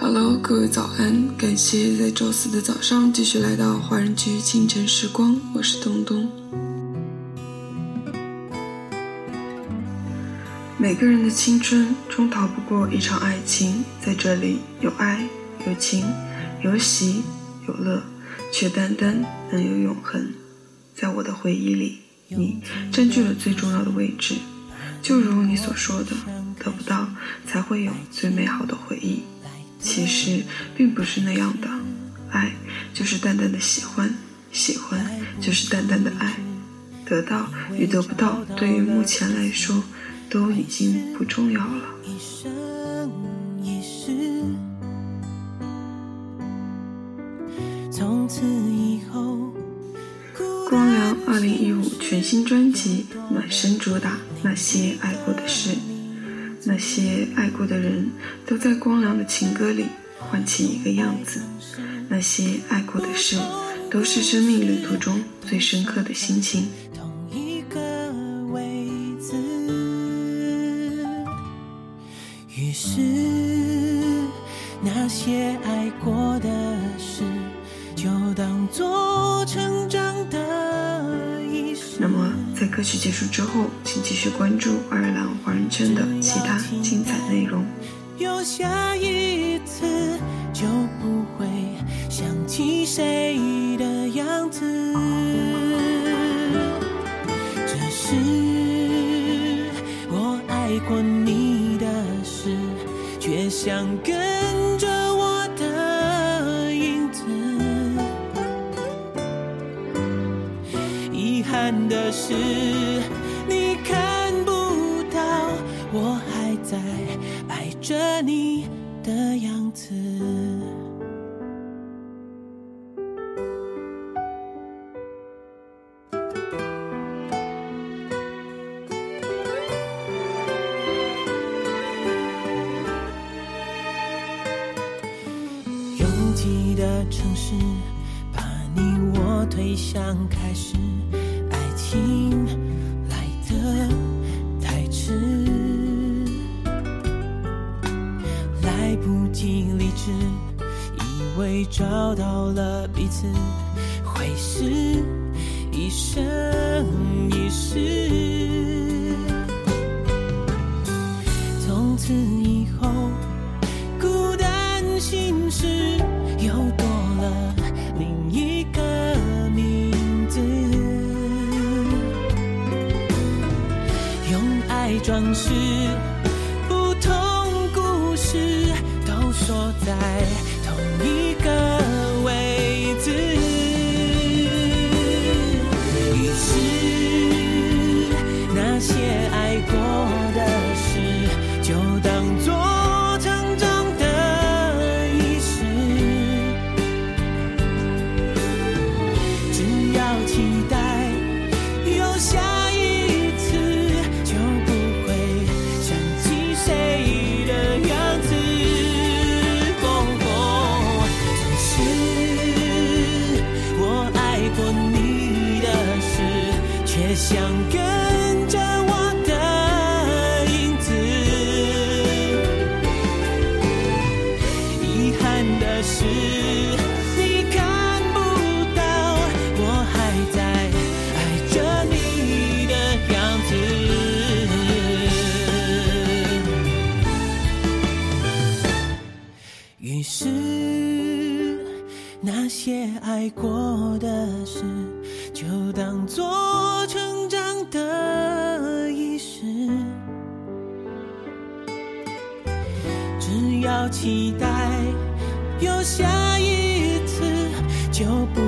Hello，各位早安！感谢在周四的早上继续来到华人居清晨时光，我是东东。每个人的青春终逃不过一场爱情，在这里有爱，有情，有喜，有乐，却单单能有永恒。在我的回忆里，你占据了最重要的位置。就如你所说的，得不到才会有最美好的回忆。其实并不是那样的，爱就是淡淡的喜欢，喜欢就是淡淡的爱。得到与得不到，对于目前来说都已经不重要了。从此以后。光良二零一五全新专辑暖身主打那些爱过的事，那些爱过的人都在光良的情歌里唤起一个样子，那些爱过的事都是生命旅途中最深刻的心情。同一个位置，于是那些爱过的事就当作成长的。那么，在歌曲结束之后，请继续关注爱尔兰圈的其他精彩内容。有下一次，就不会想起谁的样子。这是我爱过你的事，却想跟着我的影子。遗憾。的是你的样子。拥挤的城市，把你我推向开始。爱情来的来不及理智，以为找到了彼此，会是一生一世。从此以后，孤单心事又多了另一个名字。用爱装饰坐在同一个想跟着我的影子，遗憾的是爱过的事，就当做成长的仪式。只要期待有下一次，就不